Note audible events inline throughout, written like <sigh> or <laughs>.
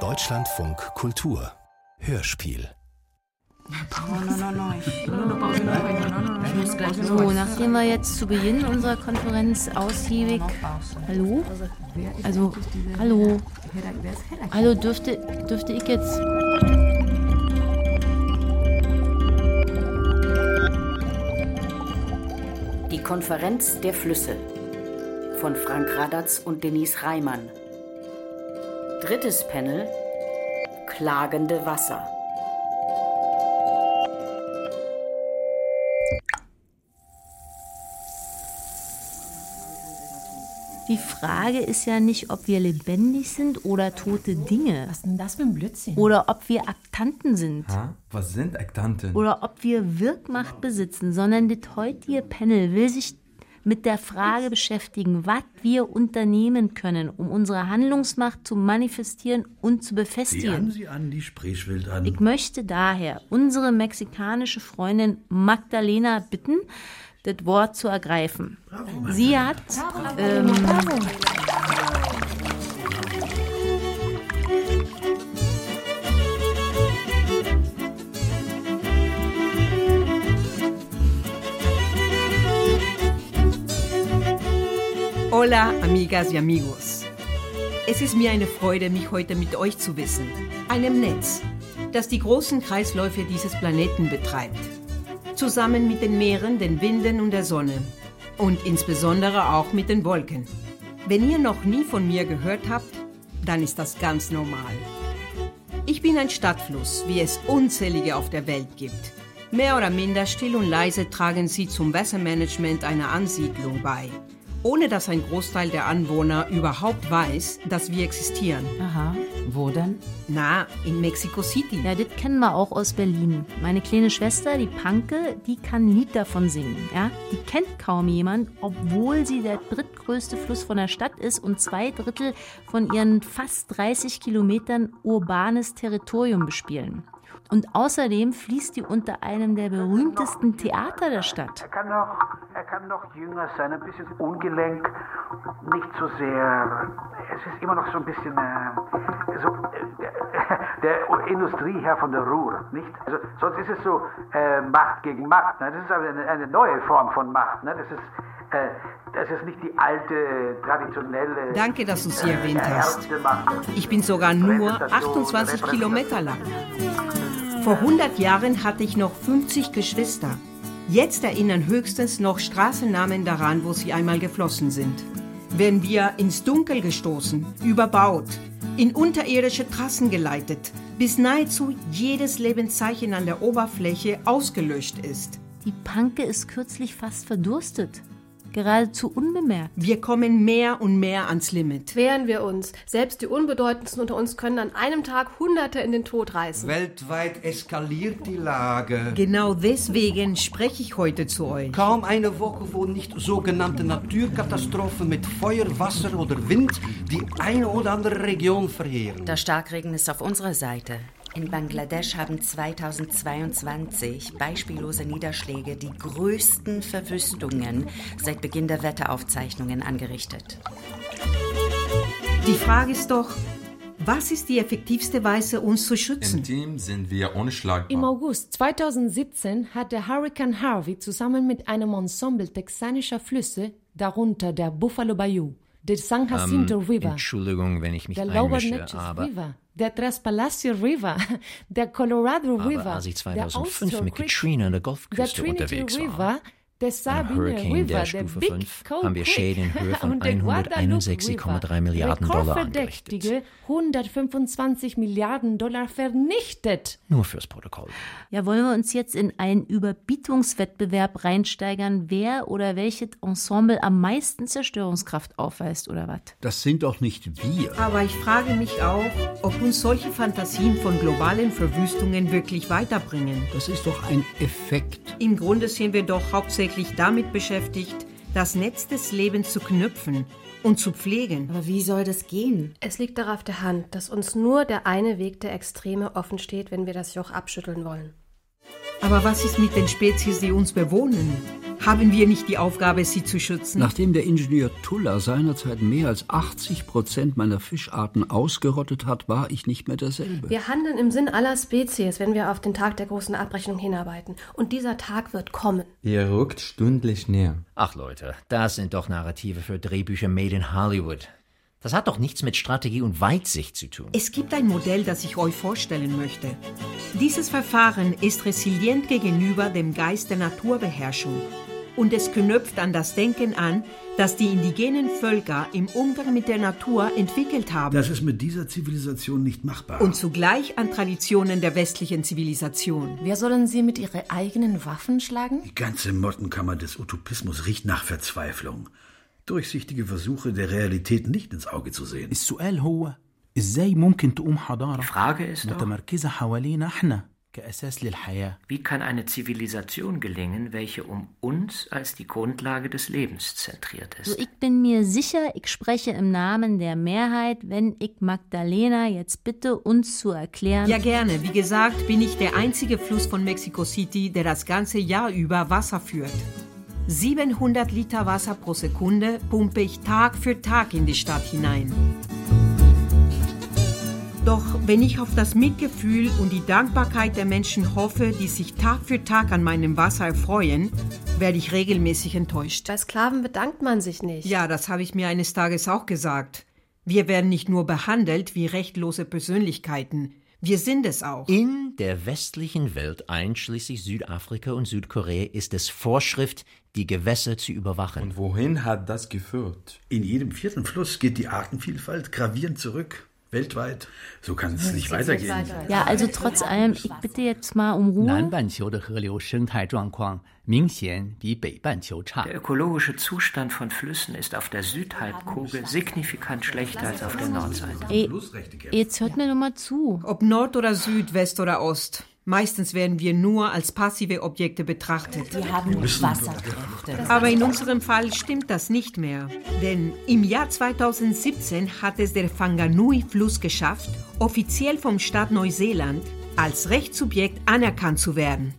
Deutschlandfunk Kultur Hörspiel So, nachdem wir jetzt zu Beginn unserer Konferenz ausgiebig. Hallo? Also, hallo? Hallo, dürfte, dürfte ich jetzt. Die Konferenz der Flüsse von Frank Radatz und Denise Reimann. Drittes Panel Klagende Wasser. Die Frage ist ja nicht, ob wir lebendig sind oder tote Dinge. Was ist denn das für ein Blödsinn? Oder ob wir Aktanten sind. Ha? Was sind Aktanten? Oder ob wir Wirkmacht besitzen, sondern das heutige Panel will sich mit der Frage beschäftigen, was wir unternehmen können, um unsere Handlungsmacht zu manifestieren und zu befestigen. Sie an, die Spreechwild an. Ich möchte daher unsere mexikanische Freundin Magdalena bitten, das Wort zu ergreifen. Sie hat ähm, Hola, amigas y amigos. Es ist mir eine Freude, mich heute mit euch zu wissen. Einem Netz, das die großen Kreisläufe dieses Planeten betreibt. Zusammen mit den Meeren, den Winden und der Sonne. Und insbesondere auch mit den Wolken. Wenn ihr noch nie von mir gehört habt, dann ist das ganz normal. Ich bin ein Stadtfluss, wie es unzählige auf der Welt gibt. Mehr oder minder still und leise tragen sie zum Wassermanagement einer Ansiedlung bei, ohne dass ein Großteil der Anwohner überhaupt weiß, dass wir existieren. Aha, wo denn? Na, in Mexico City. Ja, das kennen wir auch aus Berlin. Meine kleine Schwester, die Panke, die kann ein Lied davon singen. Ja? Die kennt kaum jemand, obwohl sie der drittgrößte Fluss von der Stadt ist und zwei Drittel von ihren fast 30 Kilometern urbanes Territorium bespielen. Und außerdem fließt die unter einem der berühmtesten Theater der Stadt. Er kann noch, kann noch jünger sein, ein bisschen ungelenk, nicht so sehr. Es ist immer noch so ein bisschen äh, so äh, der, Industrieherr von der Ruhr, nicht? Also, sonst ist es so äh, Macht gegen Macht. Ne? Das ist aber eine, eine neue Form von Macht. Ne? Das ist äh, das ist nicht die alte, äh, traditionelle. Danke, dass du sie erwähnt hast. erlernte Macht. Ich bin sogar nur 28 Kilometer lang. Vor 100 Jahren hatte ich noch 50 Geschwister. Jetzt erinnern höchstens noch Straßennamen daran, wo sie einmal geflossen sind. Werden wir ins Dunkel gestoßen, überbaut, in unterirdische Trassen geleitet, bis nahezu jedes Lebenszeichen an der Oberfläche ausgelöscht ist. Die Panke ist kürzlich fast verdurstet. Geradezu unbemerkt. Wir kommen mehr und mehr ans Limit. Wehren wir uns. Selbst die Unbedeutendsten unter uns können an einem Tag Hunderte in den Tod reißen. Weltweit eskaliert die Lage. Genau deswegen spreche ich heute zu euch. Kaum eine Woche, wo nicht sogenannte Naturkatastrophen mit Feuer, Wasser oder Wind die eine oder andere Region verheeren. Der Starkregen ist auf unserer Seite. In Bangladesch haben 2022 beispiellose Niederschläge die größten Verwüstungen seit Beginn der Wetteraufzeichnungen angerichtet. Die Frage ist doch, was ist die effektivste Weise, uns zu schützen? Im Team sind wir unschlagbar. Im August 2017 hat der Hurricane Harvey zusammen mit einem Ensemble texanischer Flüsse, darunter der Buffalo Bayou, der San Jacinto River, Entschuldigung, wenn ich mich der Lower einmische, River, der Tres Palacio River, der Colorado aber River, als ich der 2005 Ulster mit Katrina an der Golfküste unterwegs River, war, der Sabine Hurricane River, der Big 5, Coal haben wir Schäden in Höhe <laughs> von und der Guadalupe 161,3 River, Milliarden Dollar angerichtet. rekordverdächtige 125 Milliarden Dollar vernichtet. Nur fürs Protokoll. Ja, wollen wir uns jetzt in einen Überbietungswettbewerb reinsteigern, wer oder welches Ensemble am meisten Zerstörungskraft aufweist oder was? Das sind doch nicht wir. Aber ich frage mich auch, ob uns solche Fantasien von globalen Verwüstungen wirklich weiterbringen. Das ist doch ein Effekt. Im Grunde sind wir doch hauptsächlich damit beschäftigt, das Netz des Lebens zu knüpfen und zu pflegen. Aber wie soll das gehen? Es liegt darauf der Hand, dass uns nur der eine Weg der Extreme offen steht, wenn wir das Joch abschütteln wollen. Aber was ist mit den Spezies, die uns bewohnen? Haben wir nicht die Aufgabe, sie zu schützen? Nachdem der Ingenieur Tuller seinerzeit mehr als 80 Prozent meiner Fischarten ausgerottet hat, war ich nicht mehr derselbe. Wir handeln im Sinn aller Spezies, wenn wir auf den Tag der großen Abrechnung hinarbeiten. Und dieser Tag wird kommen. Ihr rückt stündlich näher. Ach Leute, das sind doch Narrative für Drehbücher made in Hollywood. Das hat doch nichts mit Strategie und Weitsicht zu tun. Es gibt ein Modell, das ich euch vorstellen möchte. Dieses Verfahren ist resilient gegenüber dem Geist der Naturbeherrschung und es knüpft an das Denken an, das die indigenen Völker im Umgang mit der Natur entwickelt haben. Das ist mit dieser Zivilisation nicht machbar. Und zugleich an Traditionen der westlichen Zivilisation. Wer sollen sie mit ihren eigenen Waffen schlagen? Die ganze Mottenkammer des Utopismus riecht nach Verzweiflung Durchsichtige Versuche der Realität nicht ins Auge zu sehen. السؤال هو ازاي ممكن تقوم حضارة Frage ist doch, متمركزة حوالينا احنا كأساس للحياة wie kann eine Zivilisation gelingen, welche um uns als die Grundlage des Lebens zentriert Also ist? ich bin mir sicher, ich spreche im Namen der Mehrheit, wenn ich Magdalena jetzt bitte, uns zu erklären. Ja, gerne. Wie gesagt, bin ich der einzige Fluss von Mexico City, der das ganze Jahr über Wasser führt. 700 Liter Wasser pro Sekunde pumpe ich Tag für Tag in die Stadt hinein. Doch wenn ich auf das Mitgefühl und die Dankbarkeit der Menschen hoffe, die sich Tag für Tag an meinem Wasser erfreuen, werde ich regelmäßig enttäuscht. Bei Sklaven bedankt man sich nicht. Ja, das habe ich mir eines Tages auch gesagt. Wir werden nicht nur behandelt wie rechtlose Persönlichkeiten, wir sind es auch. In der westlichen Welt, einschließlich Südafrika und Südkorea, ist es Vorschrift, die Gewässer zu überwachen. Und wohin hat das geführt? In jedem vierten Fluss geht die Artenvielfalt gravierend zurück. Weltweit. So kann es nicht weitergehen. Ja, also trotz allem, ich bitte jetzt mal um Ruhe. Der ökologische Zustand von Flüssen ist auf der Südhalbkugel signifikant schlechter als auf der Nordseite. Ey, jetzt hört mir doch mal zu. Ob Nord oder Süd, West oder Ost. Meistens werden wir nur als passive Objekte betrachtet. Wir haben Wasserkräfte. Aber in unserem Fall stimmt das nicht mehr. Denn im Jahr 2017 hat es der Whanganui-Fluss geschafft, offiziell vom Staat Neuseeland als Rechtssubjekt anerkannt zu werden.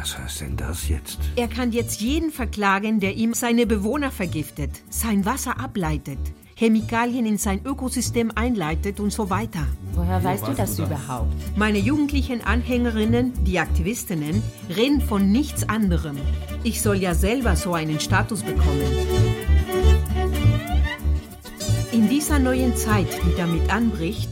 Was heißt denn das jetzt? Er kann jetzt jeden verklagen, der ihm seine Bewohner vergiftet, sein Wasser ableitet, Chemikalien in sein Ökosystem einleitet und so weiter. Woher weißt du das überhaupt? Meine jugendlichen Anhängerinnen, die Aktivistinnen, reden von nichts anderem. Ich soll ja selber so einen Status bekommen. In dieser neuen Zeit, die damit anbricht,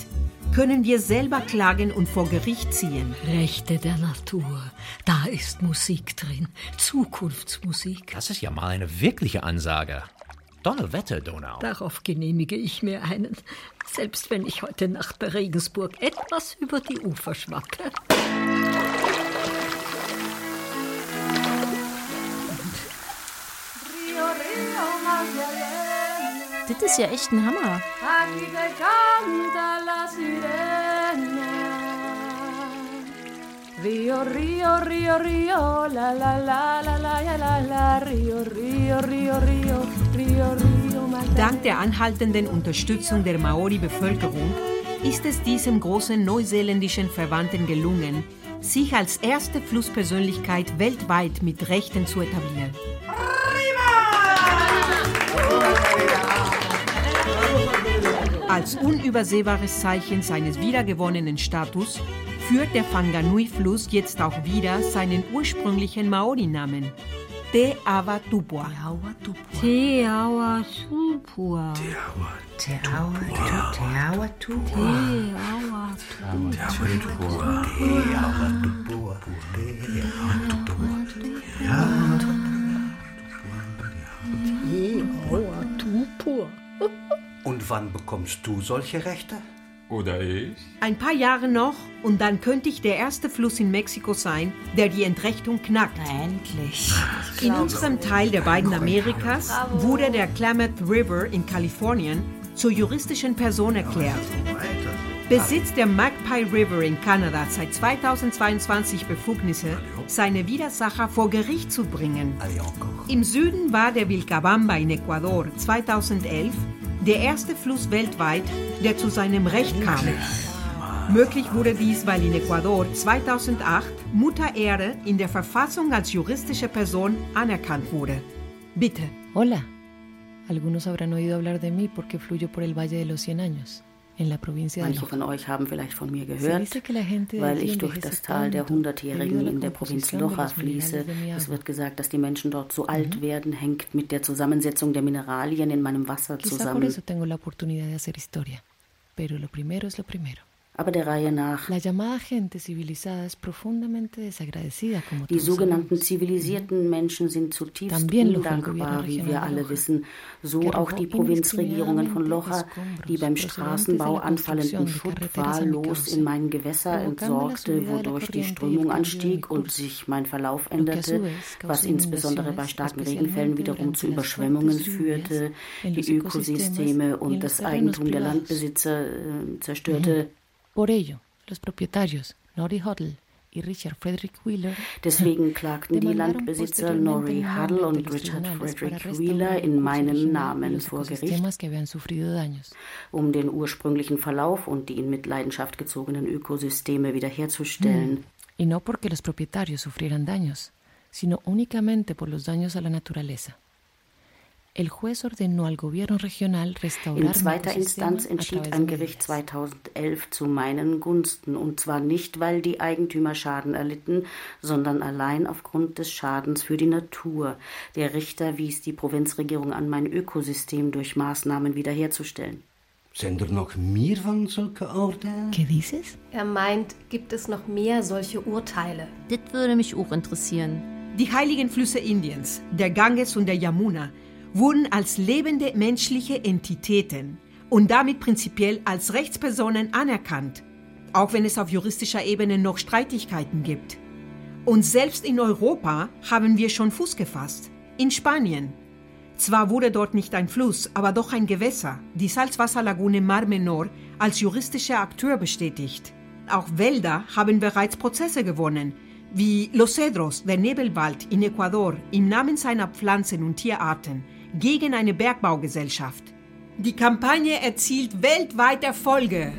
können wir selber klagen und vor Gericht ziehen. Rechte der Natur. Da ist Musik drin. Zukunftsmusik. Das ist ja mal eine wirkliche Ansage. Donnerwetter, Donau. Darauf genehmige ich mir einen, selbst wenn ich heute Nacht bei Regensburg etwas über die Ufer schwacke. Das ist ja echt ein Hammer. Rio, Rio, Rio, Rio, la, la, la, la, la, la, la, Rio, Rio, Rio, Rio. Dank der anhaltenden Unterstützung der Maori-Bevölkerung ist es diesem großen neuseeländischen Verwandten gelungen, sich als erste Flusspersönlichkeit weltweit mit Rechten zu etablieren. Als unübersehbares Zeichen seines wiedergewonnenen Status führt der Whanganui-Fluss jetzt auch wieder seinen ursprünglichen Maori-Namen. Te Awa Tupua. Te Awa Tupua. Te Awa Tupua. Te Awa Tupua. Te Awa Tupua. Te Awa Tupua. Te Awa Tupua. Te Awa Tupua. Te Awa Tupua. Te Teahuatupua. Teahuatupua. Teahuatupua. Teahuatupua. Teahuatupua. Und wann bekommst du solche Rechte? Oder ich? Ein paar Jahre noch und dann könnte ich der erste Fluss in Mexiko sein, der die Entrechtung knackt. Endlich. In unserem Teil der beiden Amerikas wurde der Klamath River in Kalifornien zur juristischen Person erklärt. Besitzt der Magpie River in Kanada seit 2022 Befugnisse, seine Widersacher vor Gericht zu bringen. Im Süden war der Vilcabamba in Ecuador 2011 der erste Fluss weltweit, der zu seinem Recht kam. Möglich wurde dies, weil in Ecuador 2008 Mutter Erde in der Verfassung als juristische Person anerkannt wurde. Bitte. Hola. Algunos habrán oído hablar de mí porque fluyo por el Valle de los Cien Años, Manche von euch haben vielleicht von mir gehört, weil ich durch das Tal der Hundertjährigen in der Provinz Loja fließe. mi Es wird gesagt, dass die Menschen dort so alt werden, hängt mit der Zusammensetzung der Mineralien in meinem Wasser zusammen. Pero lo primero es lo primero. Aber der Reihe nach. Die sogenannten zivilisierten Menschen sind zutiefst Loja, undankbar, wie wir alle Loja, wissen. So auch die Provinzregierungen von Locha, indiscriminadamente die beim Straßenbau anfallenden Schutt wahllos in mein Gewässer entsorgte, wodurch die Strömung anstieg und sich mein Verlauf änderte, was insbesondere bei starken Regenfällen wiederum zu Überschwemmungen führte, die Ökosysteme und das Eigentum der. Landbesitzer äh, zerstörte. Por ello, los propietarios, Nori Huddle y Richard Frederick Wheeler, Deswegen <laughs> klagten die Landbesitzer Norrie Huddle und Richard Frederick Wheeler el in meinem Namen vor Gericht, um den ursprünglichen Verlauf und die in Mitleidenschaft gezogenen Ökosysteme wiederherzustellen. Y no porque los propietarios sufrieran daños, sino únicamente por los daños a la naturaleza. In zweiter Instanz entschied ein Gericht 2011 zu meinen Gunsten, und zwar nicht, weil die Eigentümer Schaden erlitten, sondern allein aufgrund des Schadens für die Natur. Der Richter wies die Provinzregierung an, mein Ökosystem durch Maßnahmen wiederherzustellen. Sind er noch mehr von solchen Urteilen? Er meint, gibt es noch mehr solche Urteile? Das würde mich auch interessieren. Die heiligen Flüsse Indiens, der Ganges und der Yamuna, wurden als lebende menschliche Entitäten und damit prinzipiell als Rechtspersonen anerkannt, auch wenn es auf juristischer Ebene noch Streitigkeiten gibt. Und selbst in Europa haben wir schon Fuß gefasst. In Spanien. Zwar wurde dort nicht ein Fluss, aber doch ein Gewässer, die Salzwasserlagune Mar Menor, als juristischer Akteur bestätigt. Auch Wälder haben bereits Prozesse gewonnen, wie Los Cedros, der Nebelwald in Ecuador, im Namen seiner Pflanzen- und Tierarten, gegen eine Bergbaugesellschaft. Die Kampagne erzielt weltweit Erfolge.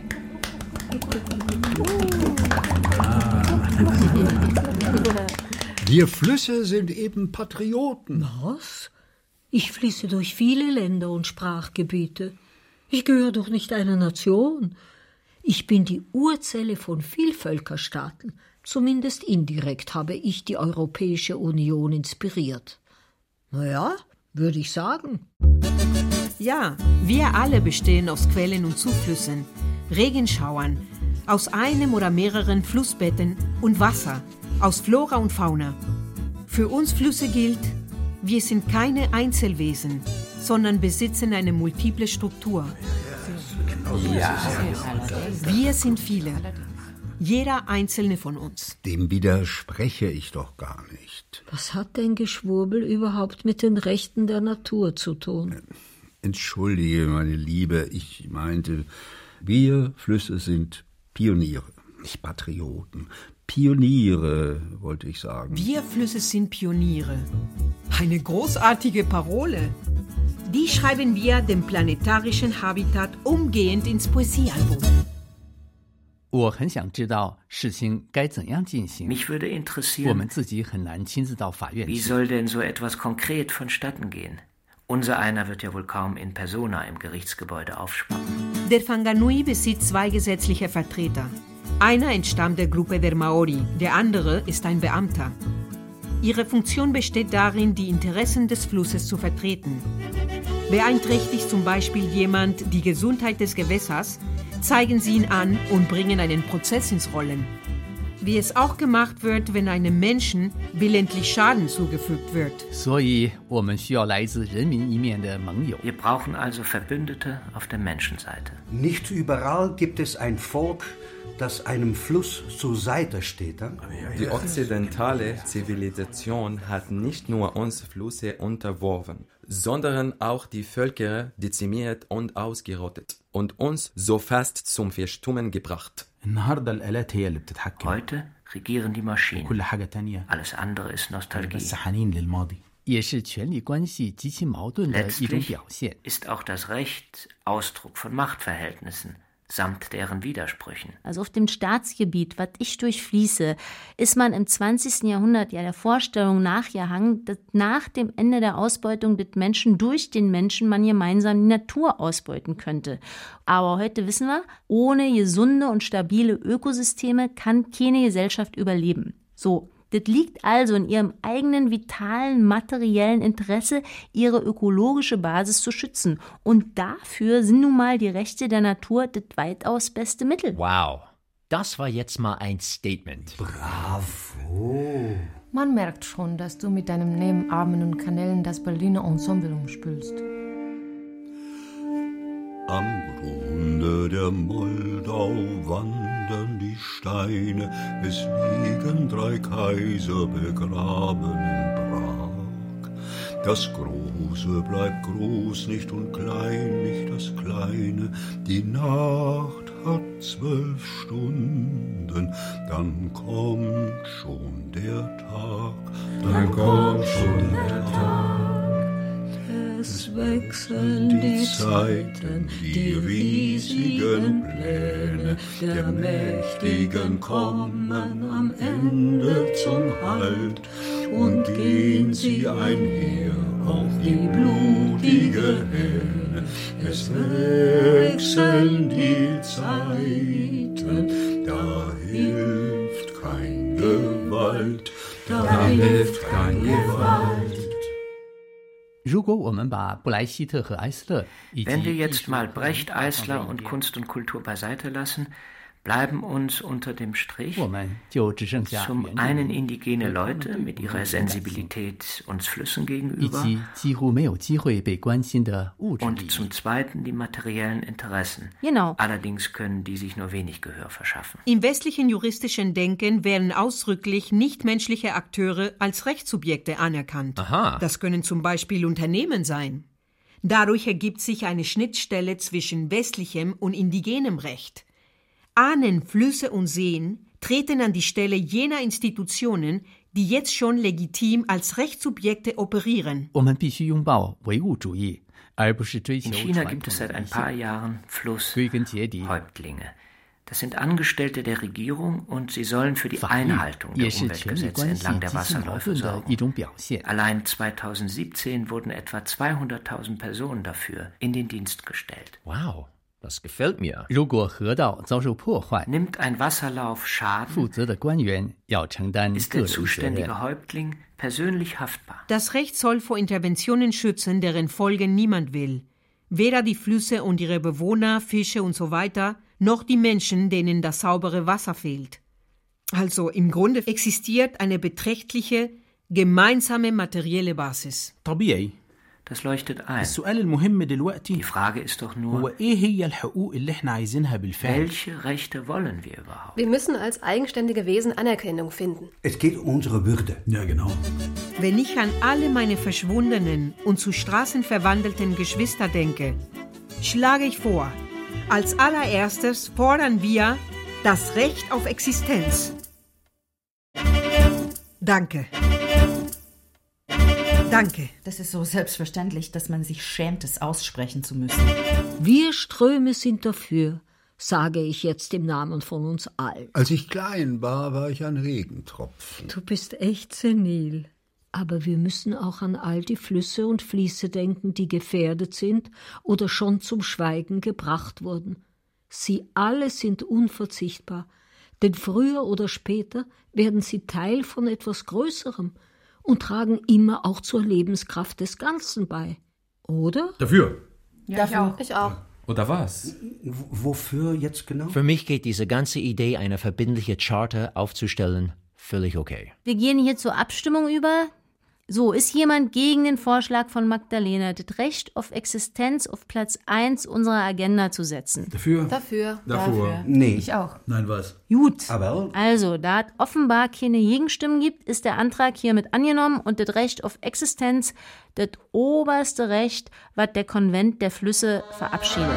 Wir Flüsse sind eben Patrioten. Was? Ich fließe durch viele Länder und Sprachgebiete. Ich gehöre doch nicht einer Nation. Ich bin die Urzelle von Vielvölkerstaaten. Zumindest indirekt habe ich die Europäische Union inspiriert. Naja, würde ich sagen. Ja, wir alle bestehen aus Quellen und Zuflüssen, Regenschauern, aus einem oder mehreren Flussbetten und Wasser, aus Flora und Fauna. Für uns Flüsse gilt, wir sind keine Einzelwesen, sondern besitzen eine multiple Struktur. Ja. Wir sind viele, jeder einzelne von uns. Dem widerspreche ich doch gar nicht. Was hat denn Geschwurbel überhaupt mit den Rechten der Natur zu tun? Entschuldige, meine Liebe, ich meinte, wir Flüsse sind Pioniere, nicht Patrioten. Pioniere, wollte ich sagen. Wir Flüsse sind Pioniere. Eine großartige Parole. Die schreiben wir dem planetarischen Habitat umgehend ins Poesiealbum. 我很想知道事情该怎样进行。 Mich würde 我 interessieren, 们自己很难亲自到法院 wie 去。 soll denn so etwas konkret vonstatten gehen? Unser einer wird ja wohl kaum in persona im Gerichtsgebäude aufspannen. Der Whanganui besitzt zwei gesetzliche Vertreter. Einer entstammt der Gruppe der Maori, der andere ist ein Beamter. Ihre Funktion besteht darin, die Interessen des Flusses zu vertreten. Beeinträchtigt zum Beispiel jemand die Gesundheit des Gewässers, zeigen sie ihn an und bringen einen Prozess ins Rollen. Wie es auch gemacht wird, wenn einem Menschen willentlich Schaden zugefügt wird. Wir brauchen also Verbündete auf der Menschenseite. Nicht überall gibt es ein Volk, das einem Fluss zur Seite steht. Die okzidentale Zivilisation hat nicht nur uns Flüsse unterworfen, sondern auch die Völker dezimiert und ausgerottet und uns so fast zum Verstummen gebracht. Heute regieren die Maschinen. Alles andere ist Nostalgie. 也是权力关系极其矛盾的一种表现。ist auch das Recht Ausdruck von Machtverhältnissen samt deren Widersprüchen. Also auf dem Staatsgebiet, was ich durchfließe, ist man im 20. Jahrhundert ja der Vorstellung nachgehangen, dass nach dem Ende der Ausbeutung des Menschen durch den Menschen man gemeinsam die Natur ausbeuten könnte. Aber heute wissen wir, ohne gesunde und stabile Ökosysteme kann keine Gesellschaft überleben. So, das liegt also in ihrem eigenen vitalen materiellen Interesse, ihre ökologische Basis zu schützen. Und dafür sind nun mal die Rechte der Natur das weitaus beste Mittel. Wow, das war jetzt mal ein Statement. Bravo. Man merkt schon, dass du mit deinem Nebenarmen und Kanälen das Berliner Ensemble umspülst. Am Grunde der Moldau wandern die Steine, es liegen drei Kaiser begraben in Prag. Das Große bleibt groß nicht und klein nicht das Kleine, die Nacht hat zwölf Stunden, dann kommt schon der Tag, dann kommt schon der Tag. Wechseln die Zeiten, die riesigen Pläne der Mächtigen kommen am Ende zum Halt und gehen sie einher auf die blutige Hähne. Es wechseln die Zeiten, Wenn wir jetzt mal Brecht, Eisler und Kunst und Kultur beiseite lassen, bleiben uns unter dem Strich zum einen indigene Leute mit ihrer Sensibilität uns Flüssen gegenüber und zum zweiten die materiellen Interessen. Genau. Allerdings können die sich nur wenig Gehör verschaffen. Im westlichen juristischen Denken werden ausdrücklich nichtmenschliche Akteure als Rechtssubjekte anerkannt. Aha. Das können zum Beispiel Unternehmen sein. Dadurch ergibt sich eine Schnittstelle zwischen westlichem und indigenem Recht. Ahnen Flüsse und Seen treten an die Stelle jener Institutionen, die jetzt schon legitim als Rechtssubjekte operieren. In China gibt es seit ein paar Jahren Flusshäuptlinge. Das sind Angestellte der Regierung und sie sollen für die Einhaltung der Umweltgesetze entlang der Wasserläufe sorgen. Allein 2017 wurden etwa 200.000 Personen dafür in den Dienst gestellt. Wow. das gefällt mir. 如果河道遭受破坏， Nimmt ein Wasserlauf 负 Schaden, 责的官员要承担 ist 个 der 人责任。 zuständige Häuptling persönlich haftbar. Das Recht soll vor Interventionen schützen, deren Folgen niemand will. Weder die Flüsse und ihre Bewohner, Fische und so weiter, noch die Menschen, denen das saubere Wasser fehlt. Also im Grunde existiert eine beträchtliche gemeinsame materielle Basis. طبيعي Das leuchtet ein. السؤال المهم دلوقتي Die Frage ist doch هو nur, ايه هي الحقوق اللي احنا عايزينها بالفعل welche Rechte wollen wir überhaupt? Wir müssen als eigenständige Wesen Anerkennung finden. Es geht um unsere Würde. Ja, genau. Wenn ich an alle meine verschwundenen und zu Straßen verwandelten Geschwister denke, schlage ich vor, als allererstes fordern wir das Recht auf Existenz. Danke. Danke. Das ist so selbstverständlich, dass man sich schämt, es aussprechen zu müssen. Wir Ströme sind dafür, sage ich jetzt im Namen von uns allen. Als ich klein war, war ich ein Regentropfen. Du bist echt senil. Aber wir müssen auch an all die Flüsse und Fließe denken, die gefährdet sind oder schon zum Schweigen gebracht wurden. Sie alle sind unverzichtbar, denn früher oder später werden sie Teil von etwas Größerem und tragen immer auch zur Lebenskraft des Ganzen bei. Oder? Dafür. Ja, ich auch. Ich auch. Oder was? W wofür jetzt genau? Für mich geht diese ganze Idee, eine verbindliche Charta aufzustellen, völlig okay. Wir gehen hier zur Abstimmung über. So, ist jemand gegen den Vorschlag von Magdalena, das Recht auf Existenz auf Platz 1 unserer Agenda zu setzen? Dafür? Dafür. Davor. Nee. Ich auch. Nein, was? Gut. Aber Also, da es offenbar keine Gegenstimmen gibt, ist der Antrag hiermit angenommen und das Recht auf Existenz das oberste Recht, was der Konvent der Flüsse verabschiedet.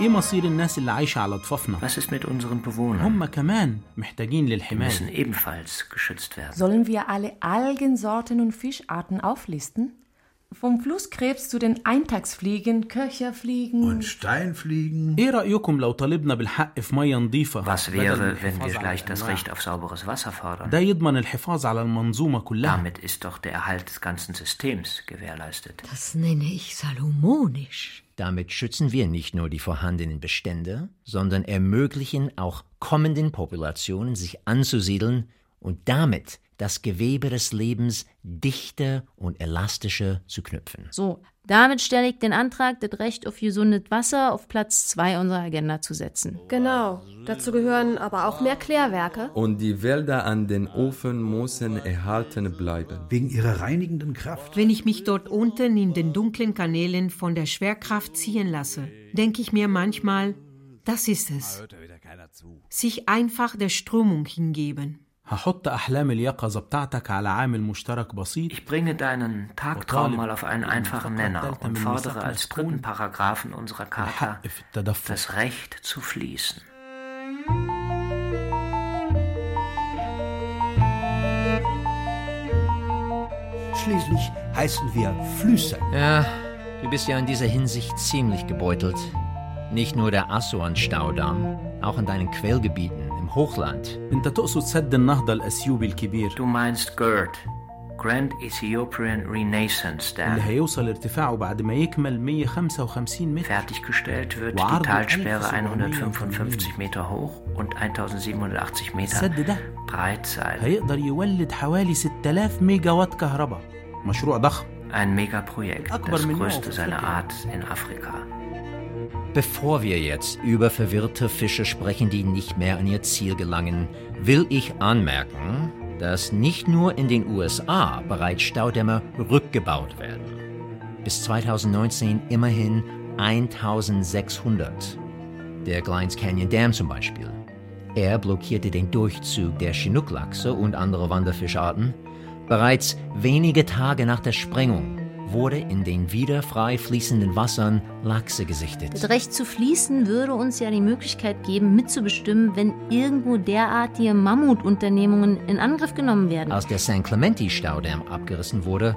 ايه مصير الناس اللي عايشة على ضفافنا Was ist mit unseren Bewohnern? هم كمان محتاجين Die للحماية müssen ebenfalls geschützt werden. Sollen wir alle Algensorten und Fischarten auflisten? Vom Flusskrebs zu den Eintagsfliegen, Köcherfliegen und Steinfliegen. Was wäre, wenn wir gleich das Recht auf sauberes Wasser fordern? Damit ist doch der Erhalt des ganzen Systems gewährleistet. Das nenne ich salomonisch. Damit schützen wir nicht nur die vorhandenen Bestände, sondern ermöglichen auch kommenden Populationen, sich anzusiedeln und damit das Gewebe des Lebens dichter und elastischer zu knüpfen. So, damit stelle ich den Antrag, das Recht auf gesundes Wasser auf Platz 2 unserer Agenda zu setzen. Genau. Dazu gehören aber auch mehr Klärwerke. Und die Wälder an den Ofen müssen erhalten bleiben. Wegen ihrer reinigenden Kraft. Wenn ich mich dort unten in den dunklen Kanälen von der Schwerkraft ziehen lasse, denke ich mir manchmal, das ist es. Sich einfach der Strömung hingeben. هحط أحلام اليقظة بتاعتك على عامل مشترك بسيط Ich bringe deinen Tagtraum mal auf einen einfachen Nenner und fordere als dritten Paragraphen unserer Charta das Recht zu fließen. Schließlich heißen wir Flüsse. Ja, du bist ja in dieser Hinsicht ziemlich gebeutelt. Nicht nur der Assuan-Staudamm, auch in deinen Quellgebieten im Hochland. انت تقصد سد النهضة الأثيوبي الكبير Du meinst GERD, Grand Ethiopian Renaissance اللي Dam. هيوصل ارتفاعه بعد ما يكمل 155 متر Fertiggestellt wird die Talsperre 1785 155 Meter hoch und 1780 Meter السد ده breit sein. هيقدر يولد حوالي 6000 ميجا وات كهرباء مشروع ضخم Ein Megaprojekt, أكبر das من نوعه größte في seiner أفريقيا. Art in Afrika. Bevor wir jetzt über verwirrte Fische sprechen, die nicht mehr an ihr Ziel gelangen, will ich anmerken, dass nicht nur in den USA bereits Staudämme rückgebaut werden. Bis 2019 immerhin 1600. Der Glines Canyon Dam zum Beispiel. Er blockierte den Durchzug der Chinooklachse und andere Wanderfischarten. Bereits wenige Tage nach der Sprengung wurde in den wieder frei fließenden Wassern Lachse gesichtet. Das Recht zu fließen würde uns ja die Möglichkeit geben, mitzubestimmen, wenn irgendwo derartige Mammutunternehmungen in Angriff genommen werden. Als der San Clemente-Staudamm abgerissen wurde,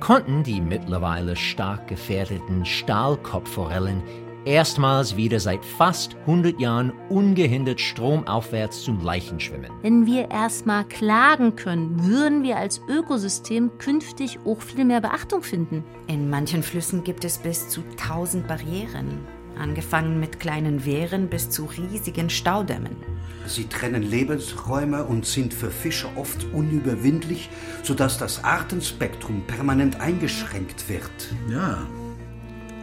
konnten die mittlerweile stark gefährdeten Stahlkopfforellen erstmals wieder seit fast 100 Jahren ungehindert stromaufwärts zum Leichen schwimmen. Wenn wir erstmal klagen können, würden wir als Ökosystem künftig auch viel mehr Beachtung finden. In manchen Flüssen gibt es bis zu 1000 Barrieren, angefangen mit kleinen Wehren bis zu riesigen Staudämmen. Sie trennen Lebensräume und sind für Fische oft unüberwindlich, sodass das Artenspektrum permanent eingeschränkt wird. Ja.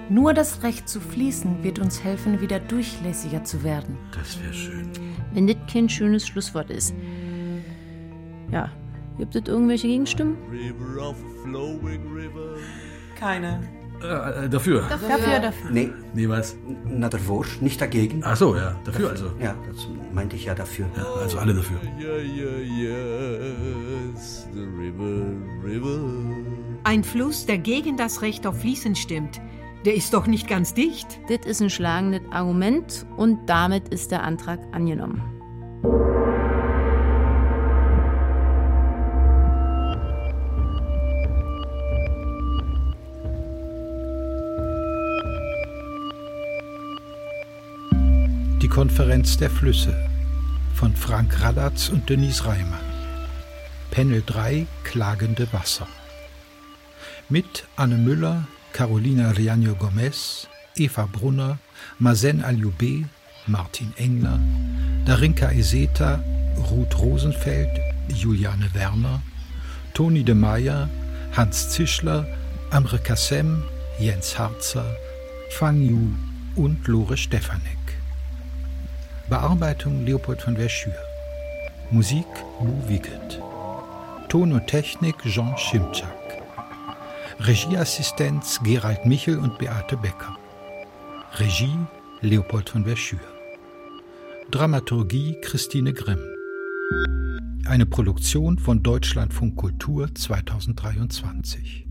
Nur das Recht zu fließen wird uns helfen, wieder durchlässiger zu werden. Das wäre schön. Wenn das kein schönes Schlusswort ist. Ja, gibt es irgendwelche Gegenstimmen? Keine. Äh, dafür. Dafür, dafür. Nee. Nee, was? Na, der Wurst, nicht dagegen. Ach so, ja, dafür also. Ja, das meinte ich ja dafür. Ja, also alle dafür. Ein Fluss, der gegen das Recht auf Fließen stimmt, der ist doch nicht ganz dicht. Das ist ein schlagendes Argument und damit ist der Antrag angenommen. Die Konferenz der Flüsse von Frank Radatz und Denise Reimann. Panel 3 Klagende Wasser. Mit Anne Müller, Carolina Riaño Gomez, Eva Brunner, Mazen Alioube, Martin Engler, Darinka Eseta, Ruth Rosenfeld, Juliane Werner, Toni de Meyer, Hans Zischler, Amre Kassem, Jens Harzer, Fang Yu und Lore Stefanek. Bearbeitung Leopold von Verschür. Musik Lou Wickelt. Ton und Technik Jean Schimczak. Regieassistenz Gerald Michel und Beate Becker. Regie Leopold von Verschür. Dramaturgie Christine Grimm. Eine Produktion von Deutschlandfunk Kultur 2023.